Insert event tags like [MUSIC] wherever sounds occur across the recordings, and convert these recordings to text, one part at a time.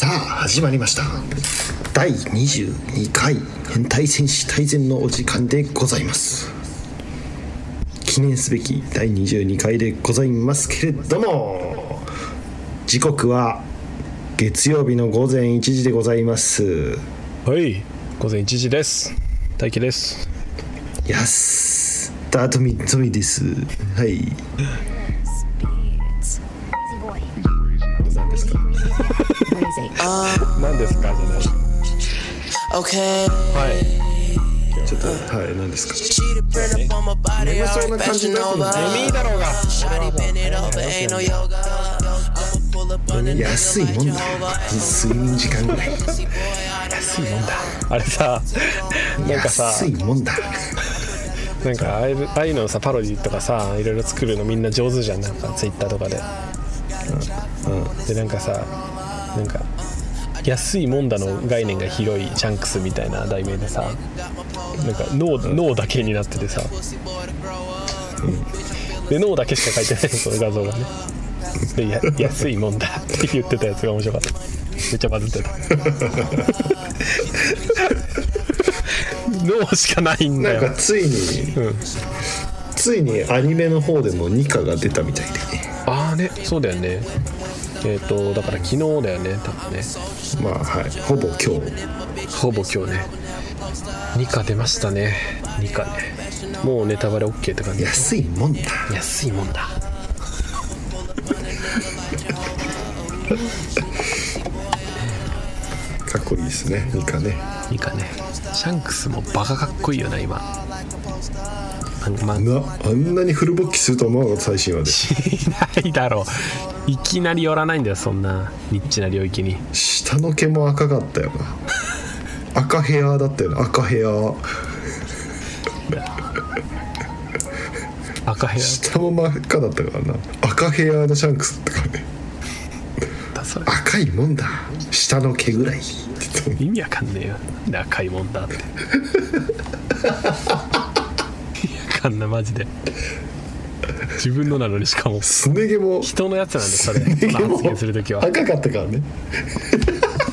さあ始まりました。第22回変態戦士大全のお時間でございます。記念すべき第22回でございますけれども時刻は月曜日の午前1時でございます。はい午前1時です。大輝です。やす。ダートミッドミです。はい [LAUGHS] 何ですか？じゃなはい。ちょっとはい何ですか？眠そうな感じだと眠い安いもんだ。安いもんだ。あれさなんかさなんかああ,あいうのさパロディとかさいろいろ作るのみんな上手じゃん。なんかツイッターとかで、うん、でなんかさなんか安いもんだの概念が広いチャンクスみたいな題名でさなんか脳脳だけになっててさ、うん。で脳だけしか書いてないのその画像がね。でや安いもんだって言ってたやつが面白かった。めっちゃバズってた。脳しかないんだよ。なんかついに、ついにアニメの方でも2課が出たみたいでね。ああねそうだよねえっ、とだから昨日だよね多分ね。まあはい。ほぼ今日。ほぼ今日ね。2課出ましたね。2課ね。もうネタバレ OK って感じ。安いもんだ。安いもんだ。かっこいいですね2課ね。2課ね。シャンクスもバカかっこいいよな今。なんなあんなにフル勃起すると思わなかった最新話で。しないだろういきなり寄らないんだよそんなニッチな領域に。下の毛も赤かったよな。赤ヘアだったよね赤ヘア。赤ヘ下も真っ赤だったからな。赤ヘアのシャンクスとかね。赤いもんだ。下の毛ぐらい。意味わかんねえよ。赤いもんだって。意味わかんないマジで自分のなのにしかも。すね毛も。人のやつなんでそれ。すね毛も。発言するときは。赤かったからね。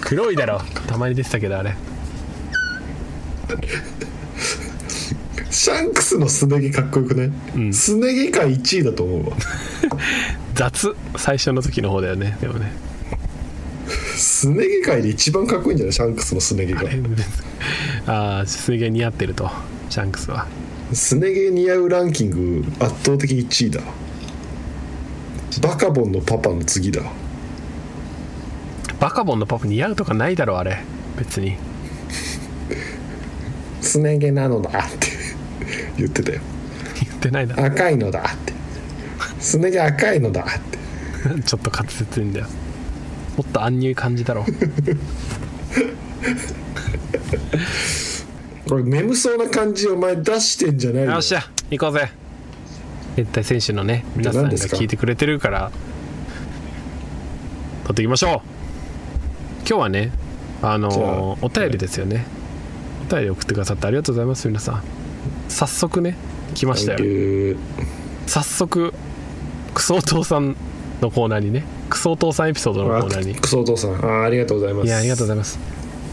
黒いだろ。たまに出てたけどあれ。シャンクスのすね毛かっこよくない、すね毛界1位だと思うわ。雑。最初の時の方だよね。でもね。すね毛界で一番かっこいいんじゃない？シャンクスのすね毛が。ああすげえ似合ってると。シャンクスはすね毛似合うランキング圧倒的1位だ。バカボンのパパの次だ。バカボンのパパ似合うとかないだろあれ。別に。すね毛なのだって。言ってたよ。言ってないだろ。赤いのだって。すね毛赤いのだって。ちょっと滑舌いいんだよ。もっと安入感じだろ [LAUGHS] これ眠そうな感じお前出してんじゃないのよっしゃ行こうぜ。変態選手のね皆さんが聞いてくれてるから撮っていきましょう。今日はねあのお便りですよね、お便り送ってくださってありがとうございます皆さん。早速ね来ましたよ。え早速クソお父さんのコーナーにねクソお父さんエピソードのコーナーに。クソお父さん。あーありがとうございます。いやありがとうございます。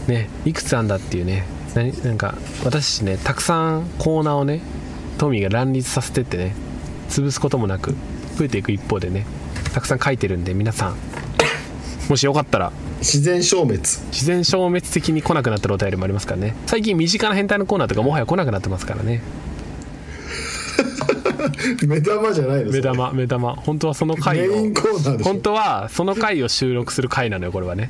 ねいくつあんだっていうねななんか私ねたくさんコーナーをねトミーが乱立させてってね潰すこともなく増えていく一方でねたくさん書いてるんで皆さんもしよかったら自然消滅。自然消滅的に来なくなったらお便りもありますからね。最近身近な変態のコーナーとかもはや来なくなってますからね。[LAUGHS] 目玉じゃないの？目玉目玉。本当はその回を。本当はその回を収録する回なのよこれはね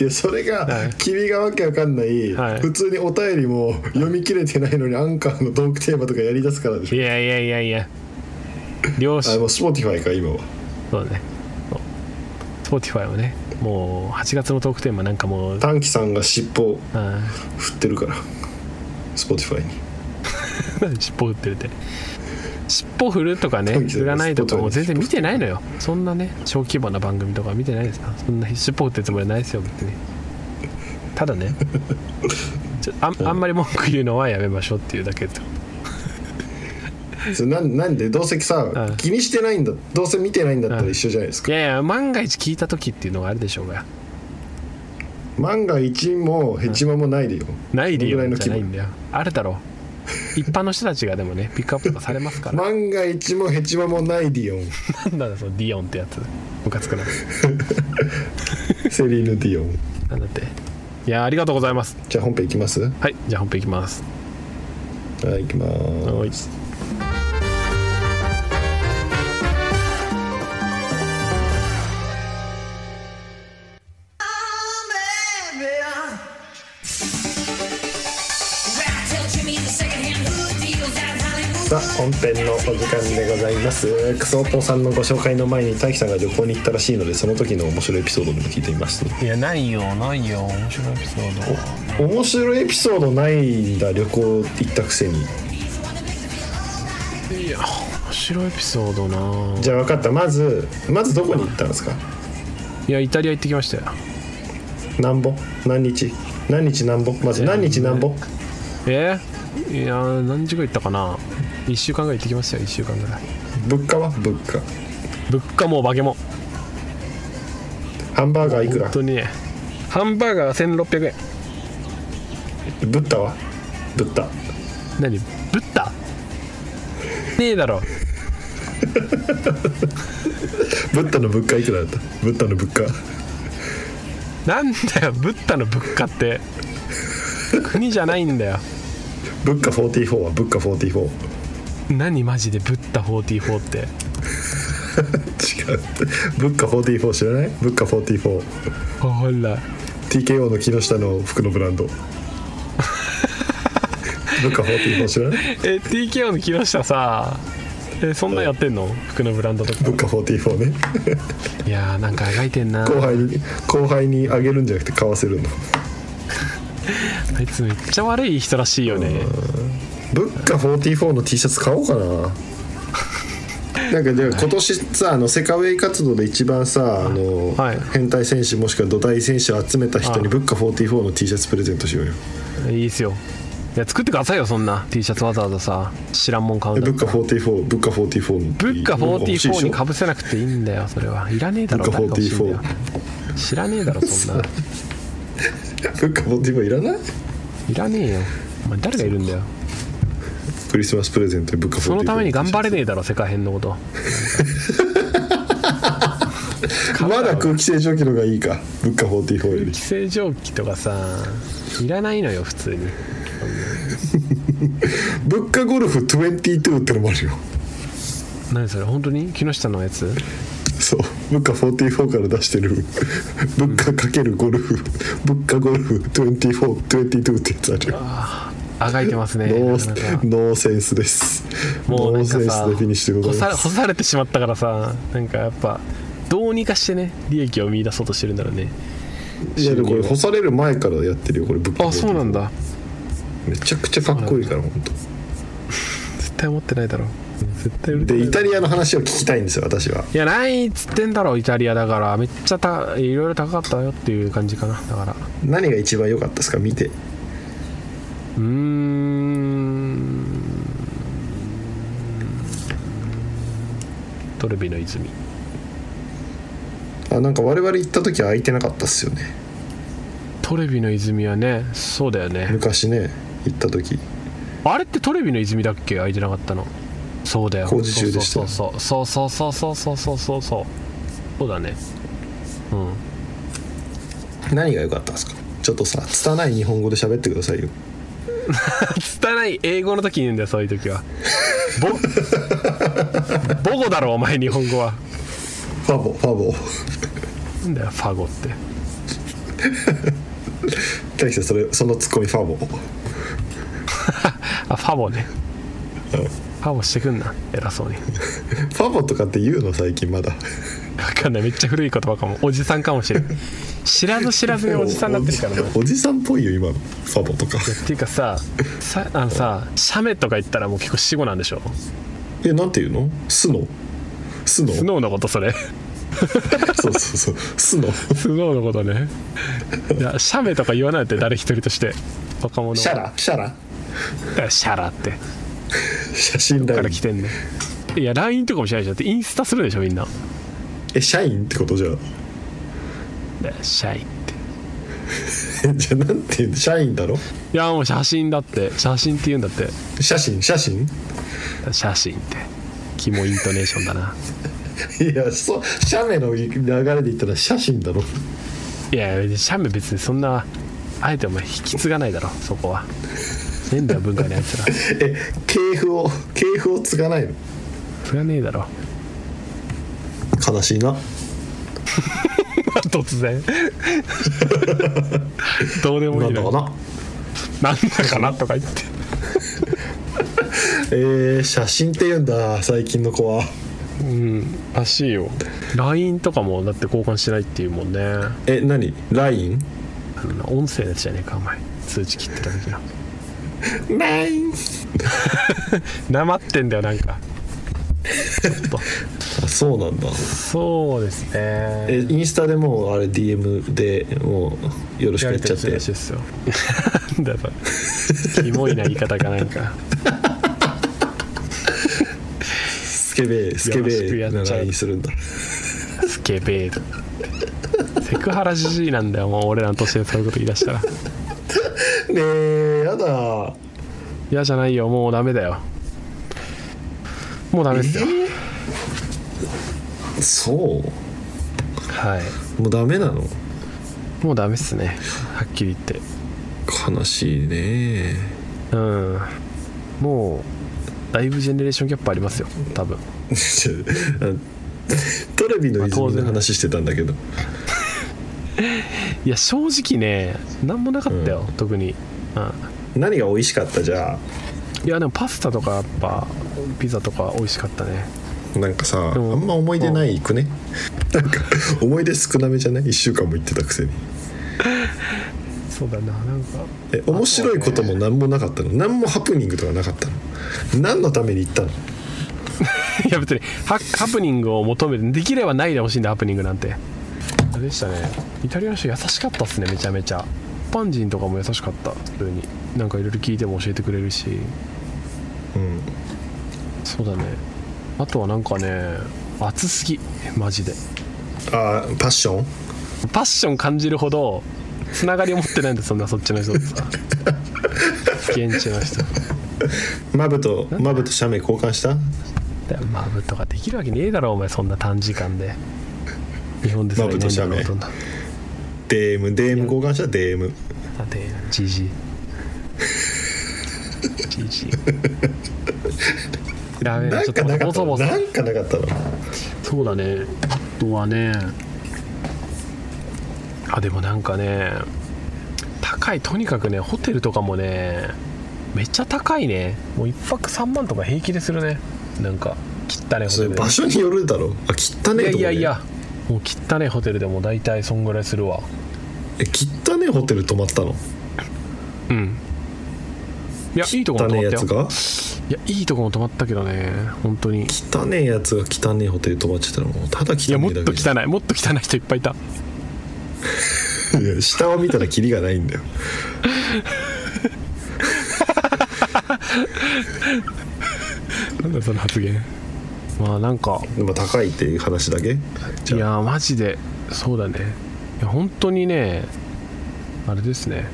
いやそれが、はい。君がわけわかんない、はい。普通にお便りも読み切れてないのにアンカーのトークテーマとかやりだすからでしょ。いやいやいやいや。両あ親もう Spotify か今は。そうだね。そう Spotify はねもう8月のトークテーマなんかもう。短期さんが尻尾あ振ってるから。 Spotify に [LAUGHS] ー尻尾振ってるって尻尾振るとかね占いとかも全然見てないのよ。そんなね小規模な番組とか見てないです。よそんな尻尾振ってるつもりはないですよ別に。ただね [LAUGHS] ちょあんあんまり文句言うのはやめましょうっていうだけですよそれなんなんでどうせさ、うん。気にしてないんだどうせ見てないんだったら一緒じゃないですか、いやいや万が一聞いた時っていうのがあるでしょうが。万が一もヘチマもないでよ、ないでよじゃないんだよ。あるだろう一般の人たちがでもねピックアップとかされますから。万が一もヘチマもないディオン。なんだそのディオンってやつ。ムカつくな。[LAUGHS] [LAUGHS] セリーヌ・ディオン。なんだって。いやありがとうございます。じゃあ本編いきます？ははいじゃあ本編いきます。い行きます本編のお時間でございます。クソお父さんのご紹介の前に大樹さんが旅行に行ったらしいのでその時の面白いエピソードでも聞いてみます。いやないよないよ。面白いエピソー面白いエピソードないんだ旅行行ったくせに。ドいや面白いエピソードな。じゃあ分かった。まずまずどこに行ったんですか？いやイタリア行ってきましたよ。何ぼ？何日？何日何ぼ？まず何日何ぼ？えいや何時ぐらい行ったかな？1週間ぐらい行ってきましたよ1週間ぐらい。物価は？物価。物価も化けもハンバーガーいくら？本当にね。ハンバーガー1600円。ブッダは？ブッダ。何？ブッダ？ねえだろ。[LAUGHS] ブッダの物価いくらだった？ブッダの物価。なんだよブッダの物価って。国じゃないんだよ。物価44は？物価44何マジでブッダ44って？[LAUGHS] 違う。物価44知らない？物価44ほら TKO の木下の服のブランド。物価44知らない？え TKO の木下さえそんなんやってんの？服のブランドとか。物価44ね [LAUGHS] いやーなんかあがいてんな後輩に後輩にあげるんじゃな。くて買わせるのあいつめっちゃ悪い人らしいよね物価44の T シャツ買おうかな。なんかじゃあ今年さあのセカウェイ活動で一番さあの、はい。変態選手もしくは土台選手を集めた人にはい。物価44の T シャツプレゼントしようよ。いいっすよ。いや作ってくださいよそんな。T シャツわざわざさ知らんもん買うんだ物価44物価44の物価44にかぶぶせなくていいんだよそれは。いらねえだろ物価誰が欲しいんだよ。44知らねえだろそんな。[LAUGHS] 物価44いらない？いらねえよ。お前誰がいるんだよクリスマスプレゼントで物価44そのために頑張れねえだろ世界編のこと。[LAUGHS] まだ空気清浄機のがいいか。物価44より。規制蒸気とかさいらないのよ普通に。[LAUGHS] 物価ゴルフ22ってのもあるよ。何それ本当に？木下のやつ？そう。物価44から出してる。物価かけるゴルフ。物価ゴルフ2422ってやつあるよ。あがいてますね。ノーセンスです。もうなんかノーセンスさでフィニッシュでございます。干されてしまったからさなんかやっぱどうにかしてね利益を見出そうとしてるんだろうね。いやでもこれ干される前からやってるよこれ物価あそうなんだ。めちゃくちゃかっこいいから本当絶対思ってないだろ絶対売でイタリアの話を聞きたいんですよ私は。いやないっつってんだろイタリアだから。めっちゃたいろいろ高かったよっていう感じかなだから。何が一番良かったですか？見てうーん。トルビの泉。あなんか我々行った時は空いてなかったっすよね。トレビの泉はねそうだよね。昔ね行った時。あれってトレビの泉だっけ？空いてなかったの。そうだよ。工事中でしたそうそうそう。そうそうそうそうそうそう。そうだね。うん。何が良かったんですか？ちょっとさ拙い日本語で喋ってくださいよ拙い英語の時に言うんだよそういう時は。ボ母語だろお前日本語は。ファボファボ。なんだよファゴって。大樹さんそれそのツッコミファボ。[LAUGHS] あファボね。ファボしてくんな偉そうに。ファボとかって言うの最近まだ。分かんない。めっちゃ古い言葉かも。おじさんかもしれん知らず知らずにおじさんになってるからなおじさんっぽいよ今の。ファボとか。っていうかささあのさ写メとか言ったらもう結構死語なんでしょ？えなんて言うの？スノスノスノーのことそれ。そうそうそう。スノスノーのことね。いや写メとか言わないって誰一人として。若者は。シャラ？シャラ？シャラって。写真だから来てんねいや LINE とかもしないでしょ？だってインスタするでしょみんな。え社員ってことじゃあで社員って。え [LAUGHS] じゃあなんていうの社員だろ？いやもう写真だって。写真って言うんだって。写真？写真？写真って。キモイントネーションだな。[LAUGHS] いやそう写メの流れで言ったら写真だろ。いや写メ別にそんなあえてお前引き継がないだろそこは。ねえんだよ文化のやつら。[LAUGHS] え系譜を系譜を継がないの？継がねえだろ。悲しいな [LAUGHS] 突然。[LAUGHS] どうでもないんだいのかな？なんだかなとか言って。[LAUGHS] えー、写真って言うんだ最近の子は。うんらしいよ。LINE とかもだって交換してないっていうもんね。え何？LINE? 音声のやつじゃねえかお前。通知切ってた時の。LINE なまってんだよなんか。ちょっとあそうなんだ。そうですね。えインスタでもうあれ DM でもうよろしくやっちゃって。ですよ。[LAUGHS] だよそれキモいな言い方がなんか。スケベースケベーなっちゃう。LINE するんだ。スケベーセクハラじじいなんだよもう俺らの年でそういうこと言い出したら。ねえやだ。嫌じゃないよもうダメだよ。もうダメですよ、そう？はい。もうダメなのもうダメっすね。はっきり言って。悲しいね。うん。もうだいぶジェネレーションギャップありますよ。多分。[LAUGHS] トレビの泉の話してたんだけど、[LAUGHS] いや正直ね何もなかったよ、特に、う何が美味しかった？じゃん、いやでもパスタとかやっぱピザとか美味しかったね。あなんかさあんま思い出ないくね？[LAUGHS] なんか思い出少なめじゃない？1週間も行ってたくせに。[LAUGHS] そうだななんか。え面白いことも何もなかったの？何もハプニングとかなかったの？何のために行ったの？[LAUGHS] いや別にハハプニングを求めてできればないでほしいんだハプニングなんて。あれでしたね。イタリアの人優しかったっすねめちゃめちゃ。一般人とかも優しかった普通に。なんかいろいろ聞いても教えてくれるし。うん。そうだねあとはなんかね熱すぎ。マジで。あーパッション？パッション感じるほどつながりを持ってないんだそんなそっちの人ってさ。[LAUGHS] 現地の人。マブとマブと写メ交換した？でマブとかできるわけねえだろお前そんな短時間で。日本でマブとシャメほとんど。DM DM 交換した？DM あで GG GG ダメだちょっとなんかなかった。なんかなかったの。そうだね。あとはね。あでもなんかね高い。とにかくねホテルとかもねめっちゃ高いね。もう1泊3万とか平気でするね。なんか汚ねホテルで。場所によるだろ。あ汚ねえね、いやいやいや。もう汚ねホテルでも大体そんぐらいするわ。え汚ねえホテル泊まったの？うんいやいいとこも泊まったよ。いやいいとこも泊まったけどね本当に。汚ねえやつが汚ねえホテル泊まっちゃったらもうただ汚いやもっと汚い。もっと汚い人いっぱいいた。いや下を見たらキリがないんだよ。[LAUGHS] なんだその発言。まあなんか。でも高いっていう話だけ？いやマジで。そうだね。いや本当にねあれですね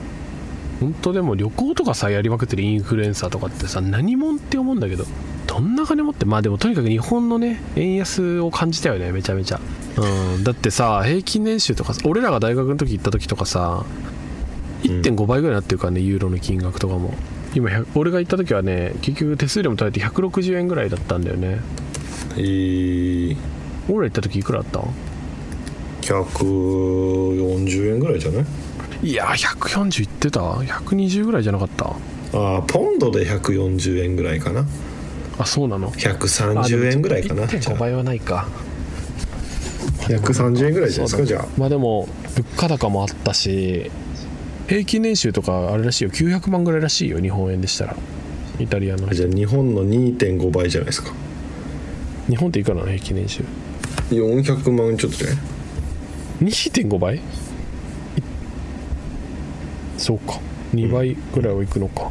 本当でも旅行とかさやりまくってるインフルエンサーとかってさ何者って思うんだけどどんな金持ってまあでもとにかく日本のね円安を感じたよねめちゃめちゃ、うん、だってさ平均年収とかさ俺らが大学の時行った時とかさ1.5倍ぐらいになってるからね、ユーロの金額とかも。今100俺が行った時はね結局手数料も取られて160円ぐらいだったんだよね。えー、俺ら行った時いくらだった？140円ぐらいじゃない？いや140いってた？120ぐらいじゃなかった？ああポンドで140円ぐらいかな。あそうなの？130円ぐらいかな。じゃ1.5あ倍はないか。130円ぐらいじゃないですかじゃあ。まあでも物価高もあったし平均年収とかあれらしいよ。900万ぐらいらしいよ日本円でしたら。イタリアの。じゃあ日本の2.5倍じゃないですか。日本っていくらなの平均年収？400万ちょっとじゃない？2.5倍？いそうか。2倍ぐらいはいくのか、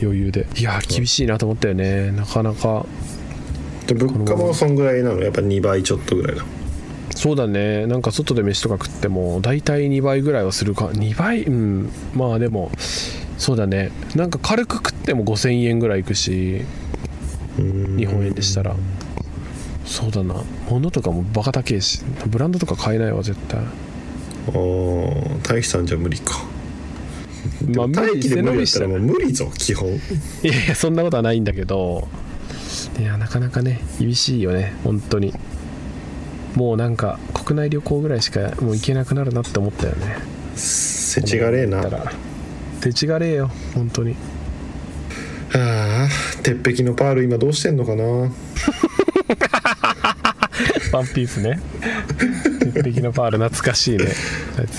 余裕で。いやー厳しいなと思ったよね。なかなか。で物価もそんぐらいなの？やっぱ2倍ちょっとぐらいだ。そうだね。なんか外で飯とか食っても大体2倍ぐらいはするか。2倍？うん。まあでもそうだね。なんか軽く食っても5000円ぐらいいくし日本円でしたら。そうだな。物とかもバカ高えしブランドとか買えないわ絶対。ああ大樹さんじゃ無理かまあで無理したら。もう無理ぞ基本。[LAUGHS] いやいやそんなことはないんだけど。いやなかなかね厳しいよね本当に。もうなんか国内旅行ぐらいしかもう行けなくなるなって思ったよね。せちがれえな。だから。手ちがれえよ本当に。ああ鉄壁のパール今どうしてんのかな。[LAUGHS] ワンピースね [LAUGHS] 鉄壁のパール懐かしいね。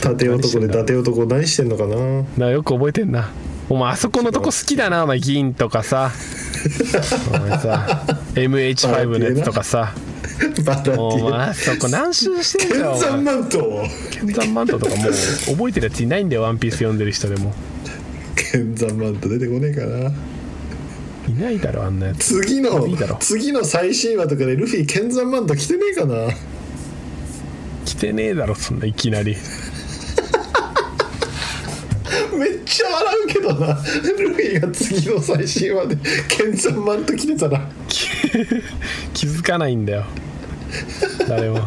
縦 [LAUGHS] 男で伊何してんだ達男何してんのかな？なよく覚えてんな。お前あそこのとこ好きだなお前銀とかさ。お前さ [LAUGHS] MH5 のやつとかさ。バラテおィ前あそこ何周してんだよお剣山前マント。剣山マントとかもう覚えてるやついないんだよワンピース読んでる人でも。剣山マント出てこねえかな。いないだろあんなやつ。次の次の最新話とかでルフィ剣山マント着てねえかな来てねえだろそんないきなり。[LAUGHS] めっちゃ笑うけどな。ルフィが次の最新話で剣山マント着てたら [LAUGHS] 気づかないんだよ。誰も。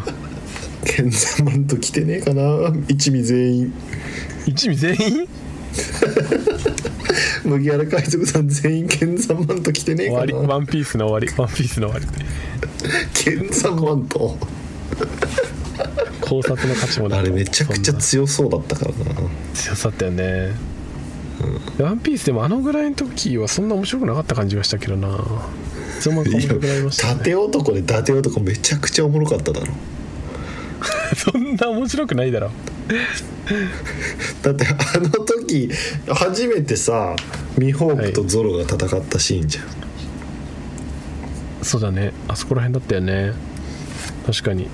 剣山マント着てねえかな。一味全員。一味全員？[LAUGHS] 麦わら海賊さん全員剣山マント着てねえ終わり。かなワンピースの終わり。ワンピースの終わり。剣山マント考察の価値もあれめちゃくちゃ強そうだったからな。強さったよね、ワンピースでもあのぐらいの時はそんな面白くなかった感じがしたけどな。いつの間にか面白くなりましたね。縦男で伊達男めちゃくちゃおもろかっただろ。[LAUGHS] そんな面白くないだろ。だってあの時初めてさミホークとゾロが戦ったシーンじゃん、そうだね。あそこら辺だったよね。確かに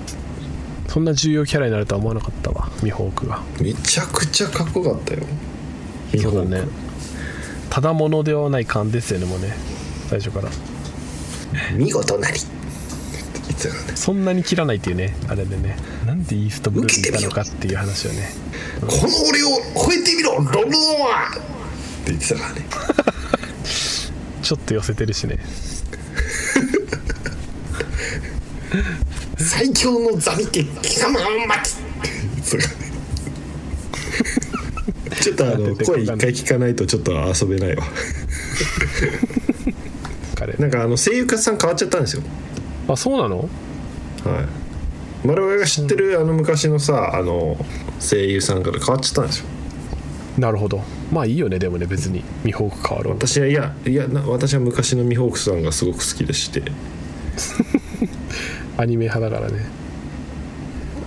そんな重要キャラになるとは思わなかったわミホークがめちゃくちゃかっこよかったよ。ミホーク。そうだねただものではない感ですよねもうね。最初から。見事なり。そんなに切らないっていうねあれでね。なんでイーストブルーにいたのかっていう話をね。この俺を超えてみろロブノアって言ってたからねちょっと寄せてるしね最強のザビ家貴様を待つ。ちょっとあの声一回聞かないとちょっと遊べないわ。彼。なんかあの声優家さん変わっちゃったんですよ。あそうなの？はい。我々が知ってるあの昔のさあの声優さんから変わっちゃったんですよ。なるほど。まあいいよねでもね別に。ミホーク変わろう。私はいやいやな私は昔のミホークさんがすごく好きでして [LAUGHS] アニメ派だからね。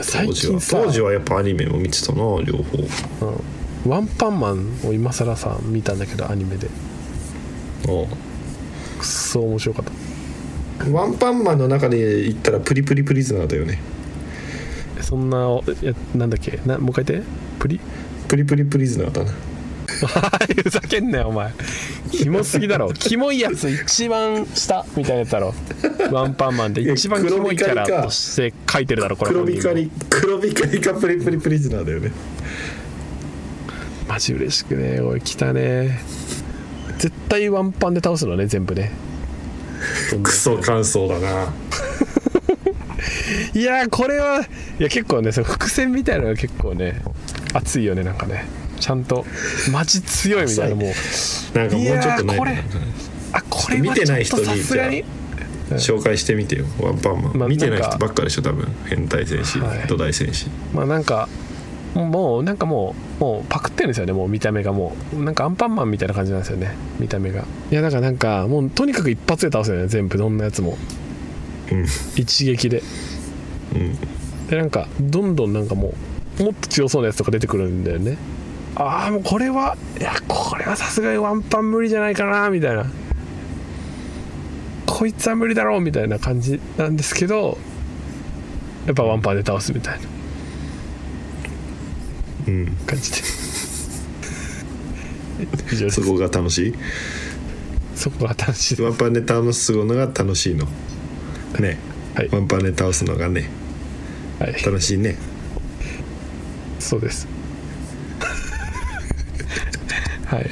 最当時は近さ当時はやっぱアニメも見てたな両方。うん。ワンパンマンを今更さ見たんだけどアニメで。くっそ面白かった。ワンパンマンの中で言ったらプリプリプリズナーだよね。そんないやなんだっけ？なもう一回言って。プリ？プリプリプリズナーだなふざけんなよお前。キモすぎだろ。キモいやつ一番下みたいなやつだろ。ワンパンマンで一番キモいキャラとして書いてるだろこれ。黒光り黒光りかプリプリプリズナーだよね。マジ嬉しくねおい来たね。絶対ワンパンで倒すのね全部ね。クソ乾燥だな。いやーこれはいや結構ねその伏線みたいなのが結構ね熱いよねなんかねちゃんとマジ強いみたいなもう。なんかもうちょっとい。やーこれねあこれは見てない人にさすがに。紹介してみてよ。ワンパンマン、まあ見てない人ばっかでしょ多分。変態戦士、はい。土台戦士。まあなんかもうなんかもうもうパクってるんですよねもう見た目がもう。なんかアンパンマンみたいな感じなんですよね見た目が。いやだからなんかもうとにかく一発で倒すよね全部どんなやつも。うん。一撃で。うん。でなんかどんどんなんかもうもっと強そうなやつとか出てくるんだよねああもうこれはいやこれはさすがにワンパン無理じゃないかなみたいな。こいつは無理だろうみたいな感じなんですけどやっぱワンパンで倒すみたいな。うん。感じで。[LAUGHS] そこが楽しい？そこが楽しい。ワンパンで倒すのが楽しいの。ね、はい。ワンパンで倒すのがね。はい。楽しいね。そうですはい。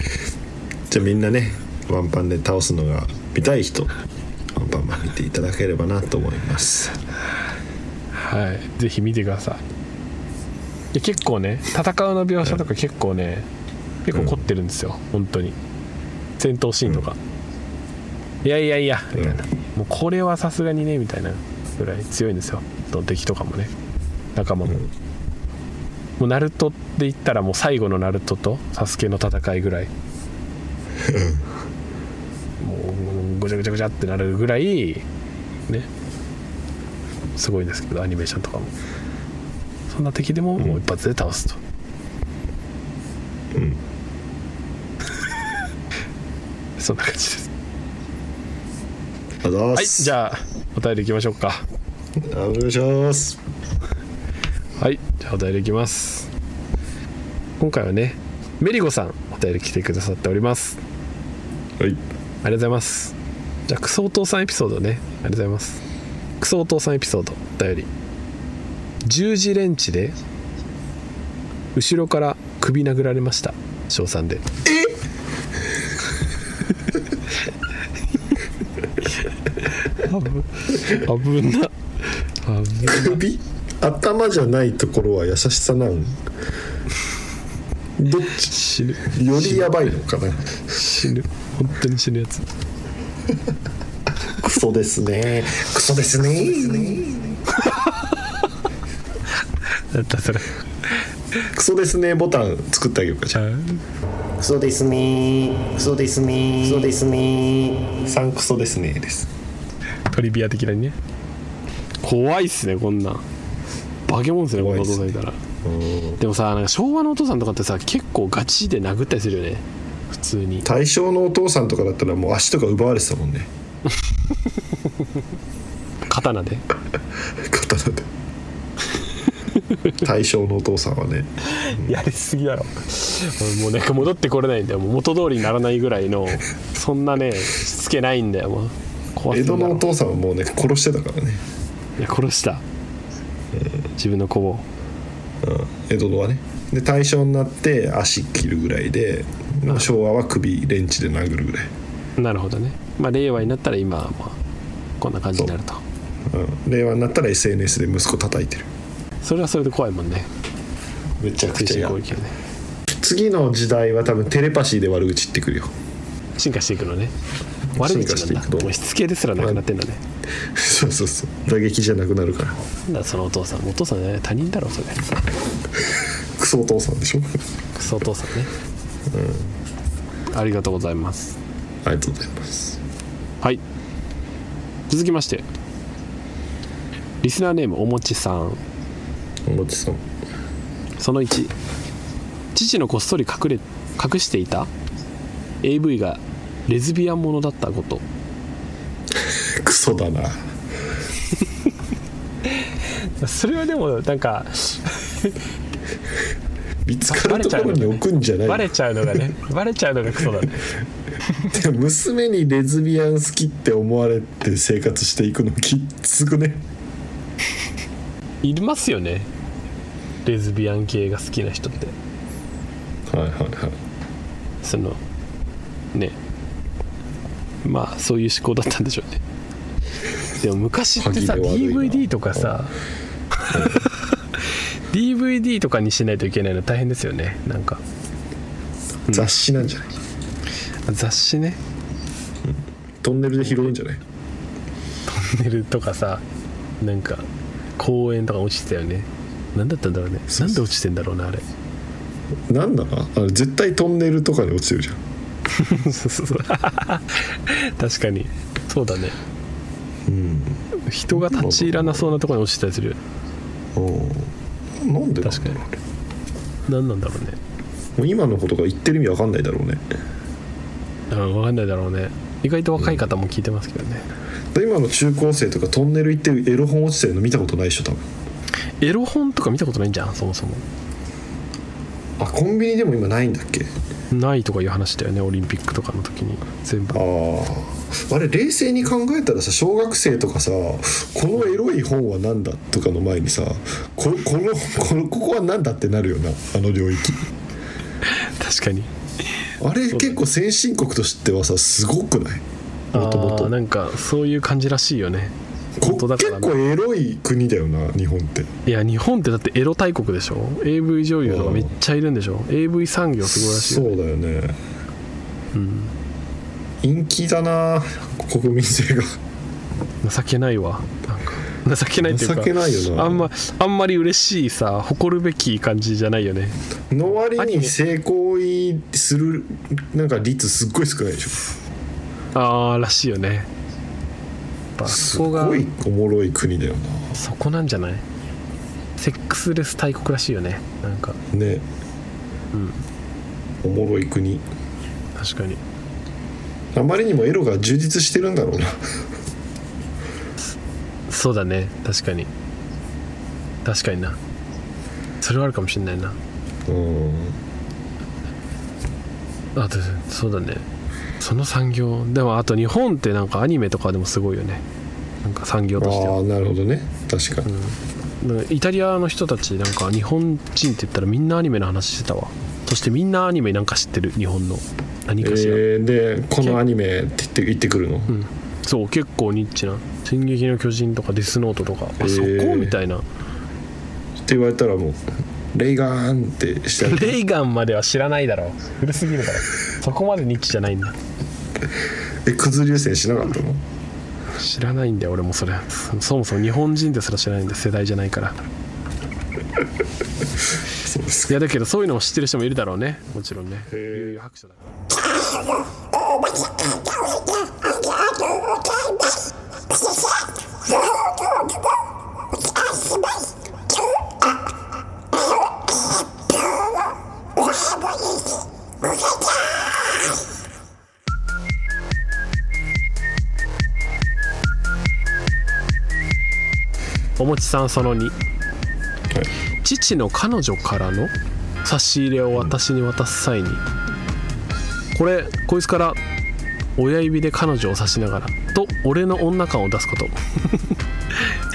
じゃあみんなねワンパンで倒すのが見たい人ワンパンマン見ていただければなと思います。はい。ぜひ見てください。で結構ね戦うの描写とか結構ね結構凝ってるんですよ、本当に。戦闘シーンとか、いやいやいやみたいな、もうこれはさすがにねみたいなぐらい強いんですよ。敵とかもね。仲間も、もうナルトで言ったらもう最後のナルトとサスケの戦いぐらい。もうごちゃごちゃごちゃってなるぐらいね。すごいんですけどアニメーションとかも。そんな敵でももう一発で倒すと、うん。[LAUGHS] そんな感じです。はいすじゃあお便りいきましょうか。お願いしますお便りいきます。今回はねメリゴさんお便り来てくださっております。はい。ありがとうございます。じゃあクソお父さんエピソードね。ありがとうございます。クソお父さんエピソードお便り。十字レンチで後ろから首殴られました。翔さんで。え？[LAUGHS] 危な危んな。首？頭じゃないところは優しさなん？[LAUGHS] どっち？死ぬ。よりやばいのかな？死ぬ。本当に死ぬやつ。[LAUGHS] クソですね。クソですね。だったそれ。クソですね。ボタン作ってあげようか。じゃクソですね。クソですね。クソですね。あ3クソですね。です。トリビア的なにね。怖いっすねこんなん化け物っすねこんなお父さんいたら。でもさなんか昭和のお父さんとかってさ結構ガチで殴ったりするよね。普通に。大正のお父さんとかだったらもう足とか奪われてたもんね。[LAUGHS] 刀で。[LAUGHS] 刀で。大正のお父さんはね。やりすぎだろ。もうなんか戻ってこれないんだよ。もう元通りにならないぐらいのそんなねしつけないんだよ。もう。江戸のお父さんはもうね殺してたからね、いや殺した自分の子をうん、江戸のはね。で大正になって足切るぐらいで昭和は首レンチで殴るぐらい、なるほどね。まあ令和になったら今はまあこんな感じになると。うん、令和になったら SNS で息子叩いてる。それはそれで怖いもんね。めちゃく推ちゃね。次の時代は多分テレパシーで悪口言ってくるよ。進化していくのね悪口なんだ。もう。しつけですらなくなってんだね。そうそうそう。打撃じゃなくなるから。なんだそのお父さん。お父さんね。他人だろそれ。クソお父さんでしょ？クソお父さんね。ありがとうございます。ありがとうございます。はい。続きまして。リスナーネームおもちさん。おもちさん。その1父のこっそり隠れ隠していた。AV がレズビアンものだったこと。[LAUGHS] クソだな。[LAUGHS] それはでもなんか見つかるところに置くんじゃない。バレちゃうのがねバレちゃうのがクソだね。[LAUGHS] 娘にレズビアン好きって思われて生活していくのきつくね。いますよね。レズビアン系が好きな人って。はいはいはい。そのねまあそういう思考だったんでしょうね。[LAUGHS] でも昔ってさ DVD とかさ [LAUGHS] DVD とかにしないといけないの大変ですよね。なんか。雑誌なんじゃない？雑誌ね。トンネルで拾うんじゃない？トンネルとかさなんか公園とか落ちてたよね。何だったんだろうね。なんで落ちてんだろうなあれ。なんだ？なあれ絶対トンネルとかに落ちてるじゃん確かに。そうだね。うん。人が立ち入らなそうなところに落ちてたりするなん。でなんだろう確かに。何なんだろうね。もう今のことが言ってる意味わかんないだろうね。うん分かんないだろうね。意外と若い方も聞いてますけどね、で今の中高生とかトンネル行ってエロ本落ちてるの見たことないでしょ多分。エロ本とか見たことないんじゃんそもそも。あコンビニでも今ないんだっけ？ないとかいう話だよねオリンピックとかの時に。全部。あああれ冷静に考えたらさ小学生とかさこのエロい本は何だとかの前にさここのこのここは何だってなるよなあの領域。[LAUGHS] 確かに。あれ結構先進国としてはさすごくない？もともと。なんかそういう感じらしいよねこ本当だから結構エロい国だよな日本って。いや日本ってだってエロ大国でしょ？AV 女優とかめっちゃいるんでしょ？AV 産業すごいらしいよそうだよね。陰気だな国民性が。情けないわ。なんか情けないっていうか情けないよな。あんまあんまり嬉しいさ誇るべき感じじゃないよね。の割に性行為するなんか率すっごい少ないでしょ。ああらしいよねぱ。すそこがごいおもろい国だよそこなんじゃない？セックスレス大国らしいよね。なんか。なねおもろい国。確かに。あまりにもエロが充実してるんだろうな。そうだね。確かに。確かにな。それはあるかもしれないな。うん。あとそうだねその産業。でもあと日本ってなんかアニメとかでもすごいよね。なんか産業としては。ああなるほどね。確かに、なん。かイタリアの人たちなんか日本人って言ったらみんなアニメの話してたわ。そしてみんなアニメなんか知ってる？日本の。何かしら、えー、でこのアニメって言って言ってくるの、うん、そう結構ニッチな「進撃の巨人」とか「デスノート」とか、あそー。こ？みたいな。って言われたらもう「レイガーン」ってしてあげてレイガンまでは知らないだろう。古すぎるからそこまでニッチじゃないんだ [LAUGHS] えクズ流星しなかったの？知らないんだよ俺もそれ。そそもそも日本人ですら知らないんで世代じゃないから。そうですいやだけどそういうのも知ってる人もいるだろうね。もちろんね。悠々白書だから [LAUGHS] おもちさんその2父の彼女からの差し入れを私に渡す際にこれこいつから親指で彼女を指しながらと俺の女感を出すこと。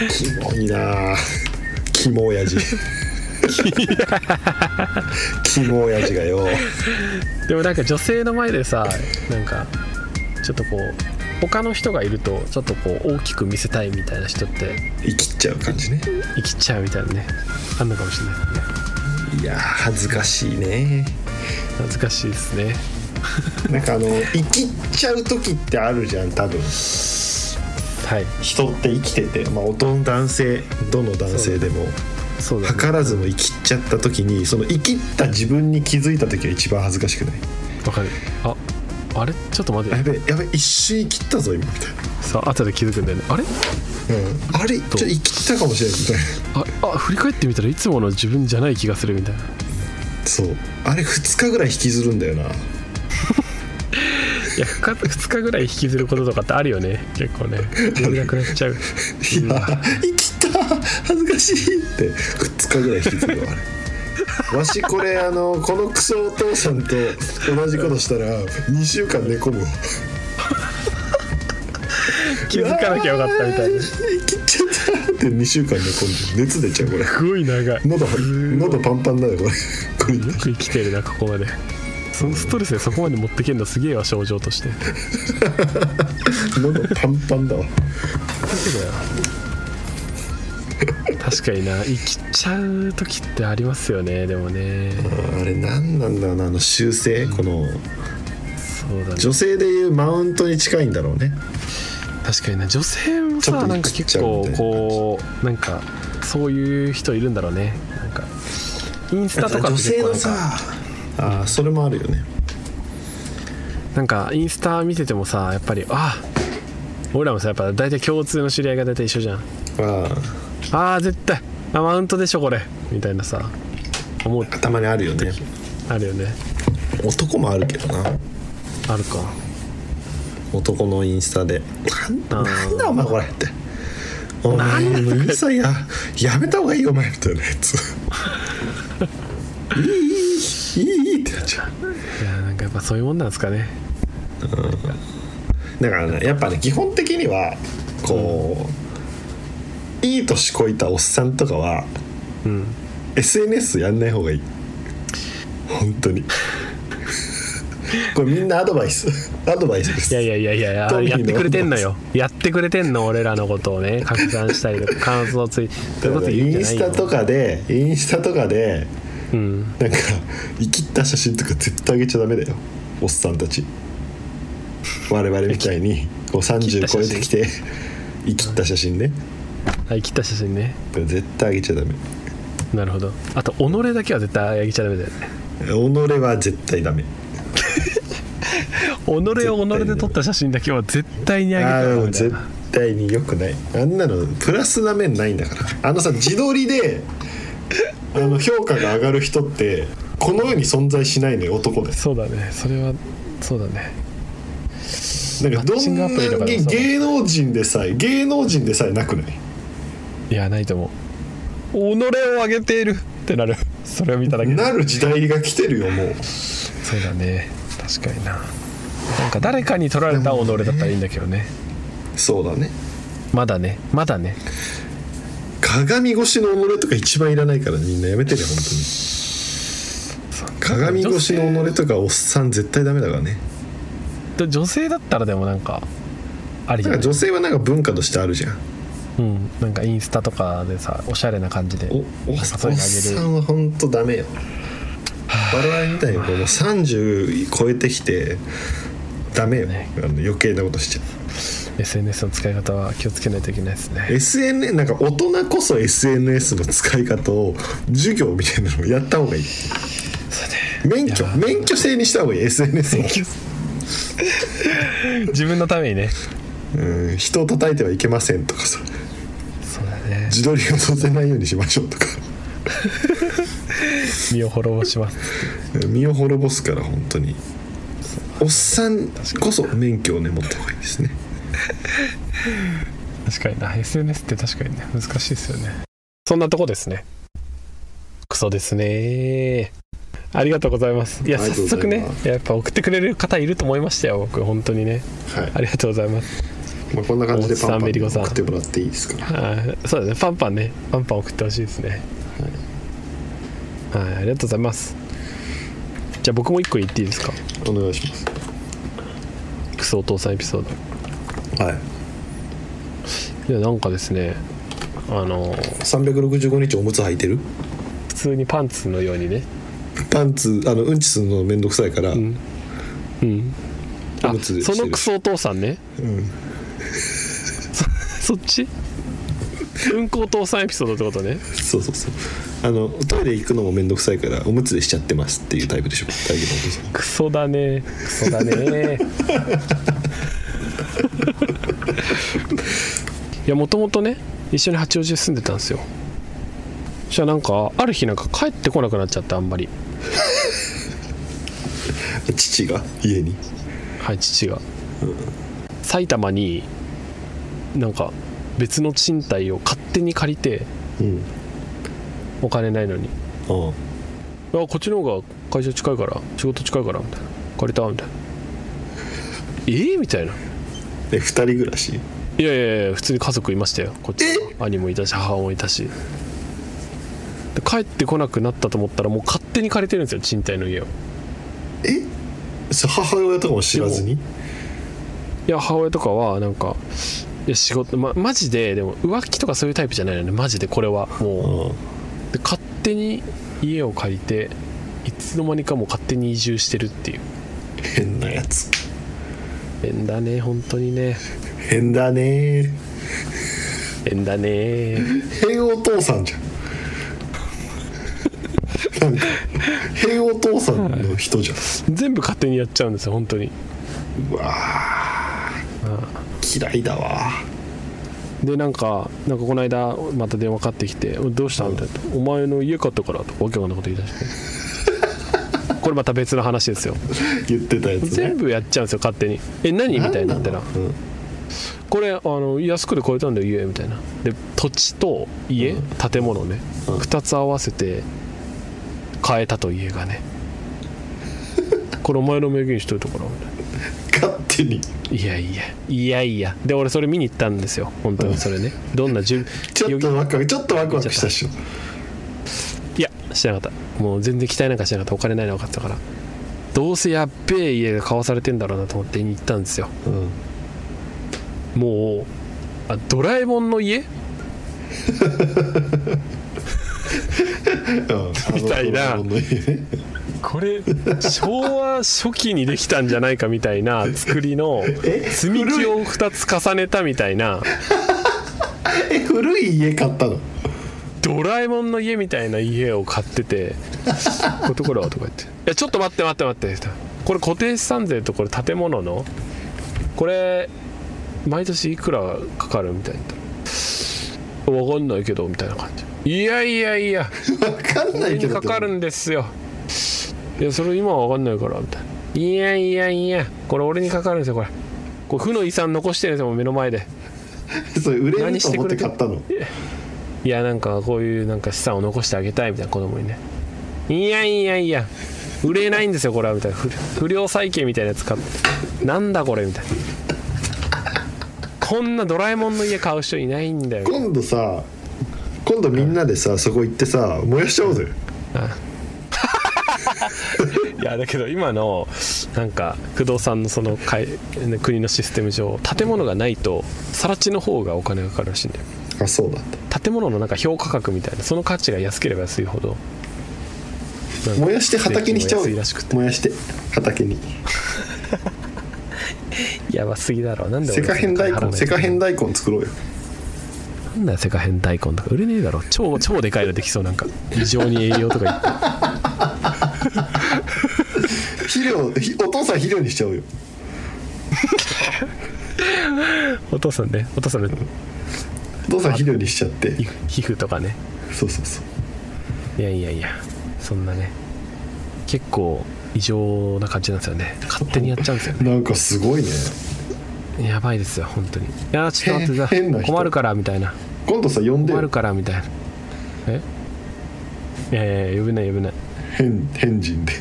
キモいな。キモ親父。キモ親父がよ。でもなんか女性の前でさなんかちょっとこう他の人がいるとちょっとこう大きく見せたいみたいな人って生きっちゃう感じね。生きちゃうみたいなねあんのかもしれないね。いやー恥ずかしいね。恥ずかしいですね。[LAUGHS] なんかあの生きっちゃう時ってあるじゃん多分。はい。人って生きてて、まあ、どの男性どの男性でもそうだ、ね、図らずも生きっちゃった時にその生きった自分に気づいた時が一番恥ずかしくない？わかる。ああれ？ちょっと待って。やべやべ一瞬生きったぞ今。みたいさあ後で気づくんだよね。あれ？な、うん、あれ？ちょっと生きったかもしれないみたいな。ああ振り返ってみたらいつもの自分じゃない気がするみたいな。そう。あれ2日ぐらい引きずるんだよな。[LAUGHS] いや 2, 日ぐらい引きずることとかってあるよね。結構ね。寝れなくなっちゃう。[LAUGHS] いや生きた。恥ずかしいって。2日ぐらい引きずるわあれわしこれあのこのクソお父さんと同じことしたら2週間寝込むわ。[LAUGHS] 気づかなきゃよかったみたいなす生きちゃったって2週間寝込んで熱出ちゃうこれ。ごい長い。喉喉パンパンだよこれ。これよく生きてるなここまで。そのストレスでそこまで持ってけんのすげえわ症状として。[LAUGHS] 喉パンパンだわ確かにな。生きちゃう時ってありますよね。でもね。あれ何なんだろうなあの修正？このそうだね。女性でいうマウントに近いんだろうね。確かにな。女性もさなんか結構こうなんかそういう人いるんだろうね。なんかインスタとか女性のさあーそれもあるよね。なんかインスタ見ててもさやっぱりあ俺らもさやっぱ大体共通の知り合いが大体一緒じゃん。ああー絶対。あマウントでしょこれ。みたいなさ思う。あたまにあるよね。あるよね。男もあるけどな。あるか。男のインスタで「ななんだお前これ」って「お前もういいさややめた方がいいよお前」みたいなやつ「いいいいいいいい」ってなっちゃう。いやなんやっぱそういうもんなんですかね。だからねやっぱね基本的にはこう、いい年こいたおっさんとかはうん。SNS やんない方がいい。本当に。これみんなアドバイス。アドバイスです。いやいやいやいやいやってくれてんのよ。やってくれてんの俺らのことをね。拡散したりとか [LAUGHS] 感想ついそういうこと言うんインスタとかでインスタとかでうん。なんか生きった写真とか絶対上げちゃダメだよ。おっさんたち。我々みたいにこう30超えてきて生きった写真ねはい切った写真ね。絶対上げちゃダメ。なるほど。あと己だけは絶対あげちゃダメだよね。己は絶対ダメ。[LAUGHS] 己を己で撮った写真だけは絶対にあげたああらダメ絶対に良くない。あんなのプラスな面ないんだから。あのさ自撮りで [LAUGHS] あの評価が上がる人ってこの世に存在しないのよ男で。すそうだね。それはそうだね。なんかどんな芸能人でさえ芸能人でさえなくない？いやないと思う。己を上げているってなる。それを見ただけで。なる時代が来てるよもう。そうだね。確かにな。なんか誰かに取られた己だったらいいんだけどね。そうだね。まだね。まだね。鏡越しの己とか一番いらないからみんなやめてね本当に。鏡越しの己とかおっさん絶対ダメだからね。で女性だったらでもなんかありじゃない？女性はなんか文化としてあるじゃんうんなんかインスタとかでさおしゃれな感じでおおおっさんは本当ダメよ。我々みたいにもう30超えてきてダメよ、ね。あの余計なことしちゃう。SNS の使い方は気をつけないといけないですね。SNS なんか大人こそ SNS の使い方を授業みたいなのをやった方がいい。免許免許制にした方がいい SNS を。自分のためにね。うん人を叩いてはいけませんとかさ自撮りをさせないようにしましょうとか。[LAUGHS] 身を滅ぼします。身を滅ぼすから本当に。おっさんこそ免許をね持った方がいいですね。[LAUGHS] 確かにな。SNS って確かにね難しいですよね。そんなとこですね。クソですね。ありがとうございます。いや早速ねやっぱ送ってくれる方いると思いましたよ僕。本当にね。はい。ありがとうございますまあ、こんな感じでパンパン送ってもらっていいですかはい。そうだね。パンパンね。パンパン送ってほしいですね。はい、ありがとうございます。じゃあ僕も一個言っていいですか？お願いします。クソお父さんエピソード。はい。いやなんかですねあの365日おむつ履いてる？普通にパンツのようにね。パンツあのうんちするのめんどくさいから、ん。うん。あおむつそのクソお父さんね。うんそっち？うんこお父さんエピソードってことね。そうそうそう。あのトイレ行くのもめんどくさいからおむつでしちゃってますっていうタイプでしょ。大丈夫さん。クソだね。クソだね。[LAUGHS] いやもともとね一緒に八王子で住んでたんですよ。そしたらなんかある日なんか帰ってこなくなっちゃってあんまり。[LAUGHS] 父が？家に？はい父が、埼玉になんか別の賃貸を勝手に借りてうんお金ないのに。あああこっちの方が会社近いから仕事近いからみたいな。借りたみたいな。えー、みたいな。え二人暮らし？いやいやいや普通に家族いましたよ。こっちは兄もいたし母もいたし。で帰ってこなくなったと思ったらもう勝手に借りてるんですよ賃貸の家を。え？母親とかも知らずに？いや母親とかはなんかいや仕事、ま、マジででも浮気とかそういうタイプじゃないのね。マジでこれは。もう。あで勝手に家を借りていつの間にかもう勝手に移住してるっていう。あ変なやつ。変だね本当にね。変だね。変だね。変お父さんじゃん。なんか変お父さんの人じゃん。全部勝手にやっちゃうんですよ本当に。うわあ嫌いだわ。でなんかなんかこの間また電話かかってきて「どうした?」みたいな「お前の家買ったから」とかわけわかんないこと言い出して。[LAUGHS] これまた別の話ですよ。言ってたやつね。全部やっちゃうんですよ勝手に「え何?」みたいになってな。うん。これあの安くで買えたんだよ家みたいな。で土地と家、うん。建物ね、うん。2つ合わせて買えたと家がね。[LAUGHS] これお前の名言しといたからみたいな勝手に。いやいやいやいや。で俺それ見に行ったんですよ。本当にそれね。どんな準ちょっとワクワクちょっとワクワクしたっしょ。いやしてなかった。もう全然期待なんかしてなかった。お金ないの分かってたから。どうせやっべえ家が買わされてんだろうなと思って見に行ったんですよ。うん。もうあドラえもんの家？[LAUGHS] [LAUGHS] みたいなこれ昭和初期にできたんじゃないかみたいな作りのえ？積み木を2つ重ねたみたいな。[LAUGHS] え古い家買ったの？ドラえもんの家みたいな家を買ってて「こういうところは?」とか言って「いやちょっと待って待って待って」これ固定資産税とこれ建物の？これ毎年いくらかかるみたいな。分かんないけどみたいな感じ。いやいやいや。[LAUGHS] わかんないけど。にかかるんですよいやそれ今は分かんないからみたいな。いやいやいやこれ俺にかかるんですよこれ。これ負の遺産残してるんですよ目の前で。[LAUGHS] それ売れる何と思って買ったの？いやなんかこういうなんか資産を残してあげたいみたいな子供にね。いやいやいや売れないんですよこれはみたいな。不不良債権みたいなやつ買って。なんだこれみたいな。こんなドラえもんの家買う人いないんだよ。今度さ今度みんなでさそこ行ってさ燃やしちゃおうぜ。いやだけど今のなんか不動産のそのかいね国のシステム上建物がないと更地の方がお金がかかるらしいんだよ。あそうだった建物のなんか評価額みたいなその価値が安ければ安いほど。燃やして畑にしちゃおうよ。燃やして畑に。[LAUGHS] やばすぎだろ。なんでセ俺カヘン大根セカヘン大根作ろうよ。なんだよセカヘン大根とか。売れねえだろ。超超でかいのできそう。なんか異常に栄養とか肥料ひお父さん肥料にしちゃおうよ。[LAUGHS] お父さんね。お父さんのお父さん肥料にしちゃって。皮膚とかね。そうそうそう。いやいやいや。そんなね。結構異常な感じなんですよね。勝手にやっちゃうんですよね。なんかすごいね。やばいですよ本当に。いやちょっと待ってさ困るからみたいな。今度さ呼んで困るよからみたいな。え？いやいや呼べない呼べな。い変変人で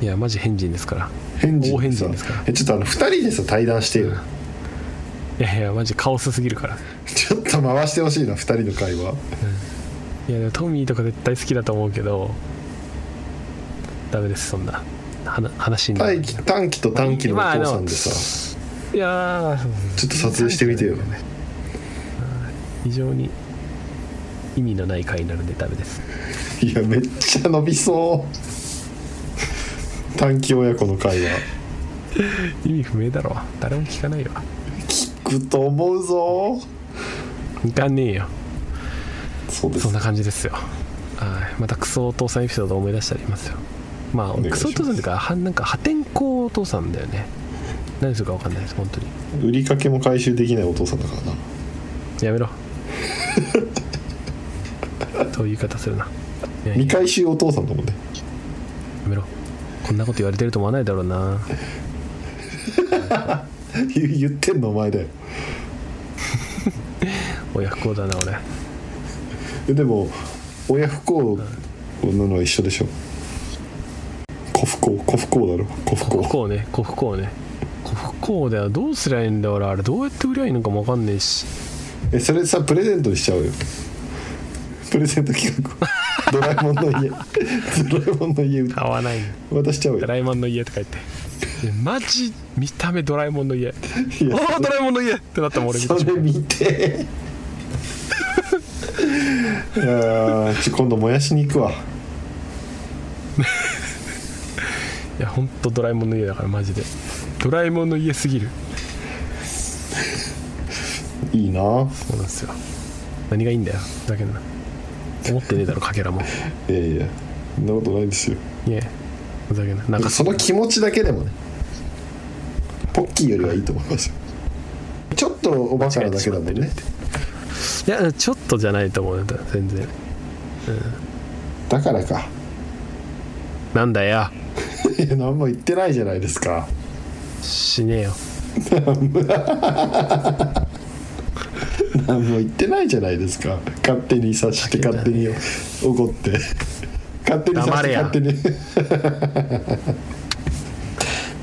いやマジ変人ですから。変人？大変さ人ですから。えちょっとあの2人でさ対談してよいやいやマジカオスすぎるから。ちょっと回してほしいな2人の会話。いやでもトミーとか絶対好きだと思うけどダメですそんな。話にならない短期短期と短期のお父さんでさ。いやーちょっと撮影してみてよ。非常に意味のない回になるんでダメです。いやめっちゃ伸びそう短期親子の会話。意味不明だろ。誰も聞かないよ。聞くと思うぞ。いかねえよ。そうです。そんな感じですよ。はい。またクソお父さんエピソード思い出したら言いますよ。まあクソお父さんっていうかはなんか破天荒お父さんだよね。何するか分かんないです本当に。売りかけも回収できないお父さんだからな。やめろ。[LAUGHS] そういう言い方するな。いやいや未回収お父さんだもんね。やめろこんなこと言われてると思わないだろうな。[LAUGHS] 言言ってんのお前だよ。[LAUGHS] 親不孝だな俺。えでも親不幸なのは一緒でしょ。子不幸子不幸だろ。子不幸古不幸ね。古不幸ね。古不幸だよ。どうすりゃいいんだよ俺。あれどうやって売りゃいいのかも分かんねえし。えそれさプレゼントにしちゃおうよ。プレゼント企画ドラえもんの家。ドラえもんの家。買わない渡しちゃおうよ。ドラえもんの家とか言って。マジ見た目ドラえもんの家。あドラえもんの家。ってなったもん俺。見てそれ見て。あーちょ今度燃やしに行くわ。いやほんとドラえもんの家だからマジで。ドラえもんの家すぎる。いいな。そうなんですよ。何がいいんだよ。だけどな思ってねえだろかけらも。いやいやそんなことないですよ。いえふざけんな。なんかその気持ちだけでもねポッキーよりはいいと思います。よちょっとおバカなだけだもんね。いやちょっとじゃないと思うんだ全然。だからか。なんだよ。い [LAUGHS] や何も言ってないじゃないですか。しねえよ [LAUGHS] [LAUGHS] 何も言ってないじゃないですか。勝手にさして勝手に怒って。勝手にさして黙れや。勝手に。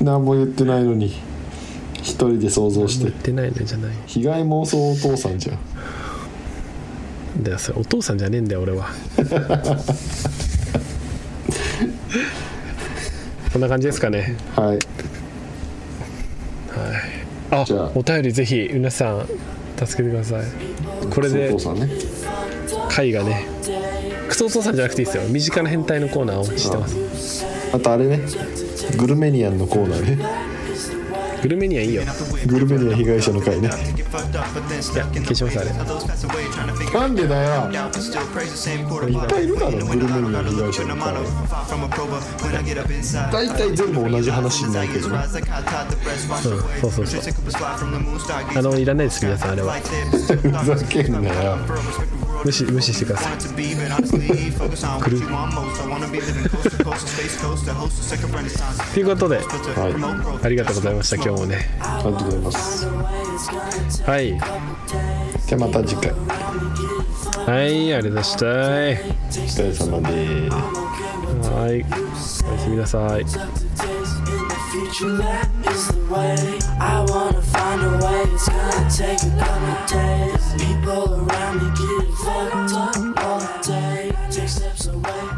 [LAUGHS] 何も言ってないのに一人で想像して。言ってないのじゃない。被害妄想お父さんじゃん。だよそれお父さんじゃねえんだよ俺は。[LAUGHS] こんな感じですかね。はい。あじゃあ。お便りぜひ皆さん助けてください。これでお父さんね。回がねクソお父さんじゃなくていいですよ。身近な変態のコーナーをしてます。あとあれね。グルメニアンのコーナーねグルメにはいいよ。グルメニアン被害者の会ね。いや消しますあれ。なんでだよ。いっぱいいるだろグルメニアン被害者の会大体全部同じ話になるけどね。うんそうそうそう。あのいらないです皆さんあれは。ふざけんなよ無視無視してください。来るということではい。ありがとうございました。今日もねありがとうございます。はい。じゃあまた次回。はいありがとうございました。お疲れ様です。はい。おやすみなさい future that is the way. I wanna find a way. It's gonna take a couple days. People around me get fucked up all day. Take steps away.